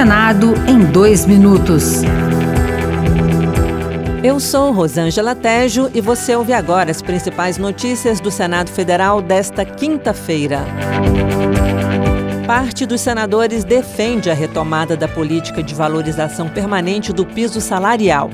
Senado em dois minutos. Eu sou Rosângela Tejo e você ouve agora as principais notícias do Senado Federal desta quinta-feira. Parte dos senadores defende a retomada da política de valorização permanente do piso salarial.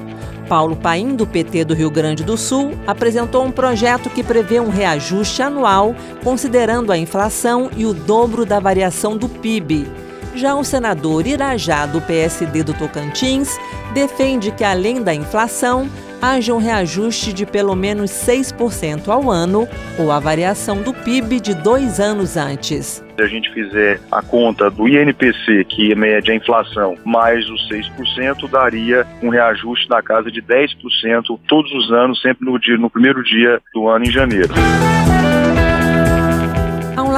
Paulo Paim, do PT do Rio Grande do Sul, apresentou um projeto que prevê um reajuste anual, considerando a inflação e o dobro da variação do PIB. Já o senador Irajá, do PSD do Tocantins, defende que, além da inflação, haja um reajuste de pelo menos 6% ao ano ou a variação do PIB de dois anos antes. Se a gente fizer a conta do INPC, que mede a inflação, mais os 6%, daria um reajuste da casa de 10% todos os anos, sempre no, dia, no primeiro dia do ano, em janeiro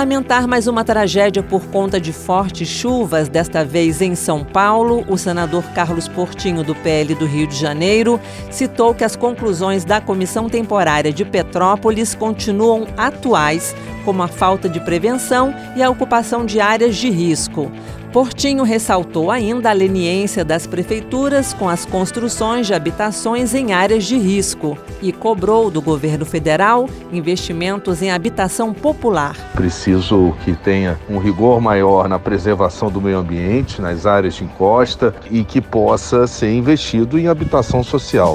lamentar mais uma tragédia por conta de fortes chuvas, desta vez em São Paulo, o senador Carlos Portinho, do PL do Rio de Janeiro, citou que as conclusões da Comissão Temporária de Petrópolis continuam atuais, como a falta de prevenção e a ocupação de áreas de risco. Portinho ressaltou ainda a leniência das prefeituras com as construções de habitações em áreas de risco e cobrou do governo federal investimentos em habitação popular. Preciso que tenha um rigor maior na preservação do meio ambiente, nas áreas de encosta e que possa ser investido em habitação social.